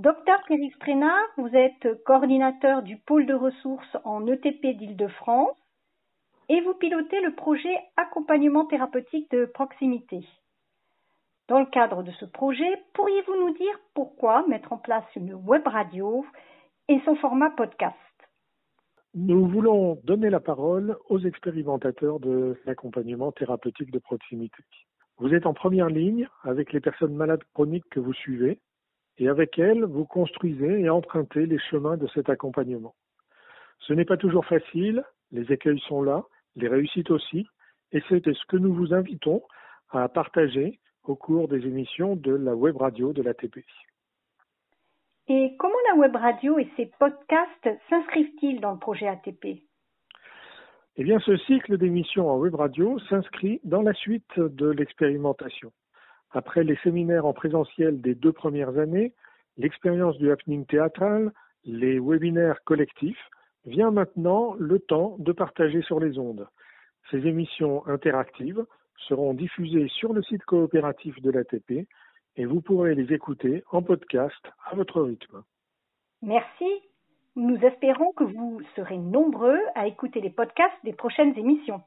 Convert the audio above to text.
Docteur Thierry Strena, vous êtes coordinateur du pôle de ressources en ETP d'Île-de-France et vous pilotez le projet Accompagnement thérapeutique de proximité. Dans le cadre de ce projet, pourriez-vous nous dire pourquoi mettre en place une web radio et son format podcast? Nous voulons donner la parole aux expérimentateurs de l'accompagnement thérapeutique de proximité. Vous êtes en première ligne avec les personnes malades chroniques que vous suivez et avec elles, vous construisez et empruntez les chemins de cet accompagnement. Ce n'est pas toujours facile, les écueils sont là, les réussites aussi, et c'est ce que nous vous invitons à partager au cours des émissions de la web radio de l'ATP. Et comment la web radio et ses podcasts s'inscrivent-ils dans le projet ATP Eh bien, ce cycle d'émissions en web radio s'inscrit dans la suite de l'expérimentation. Après les séminaires en présentiel des deux premières années, l'expérience du happening théâtral, les webinaires collectifs, vient maintenant le temps de partager sur les ondes. Ces émissions interactives seront diffusées sur le site coopératif de l'ATP et vous pourrez les écouter en podcast à votre rythme. Merci. Nous espérons que vous serez nombreux à écouter les podcasts des prochaines émissions.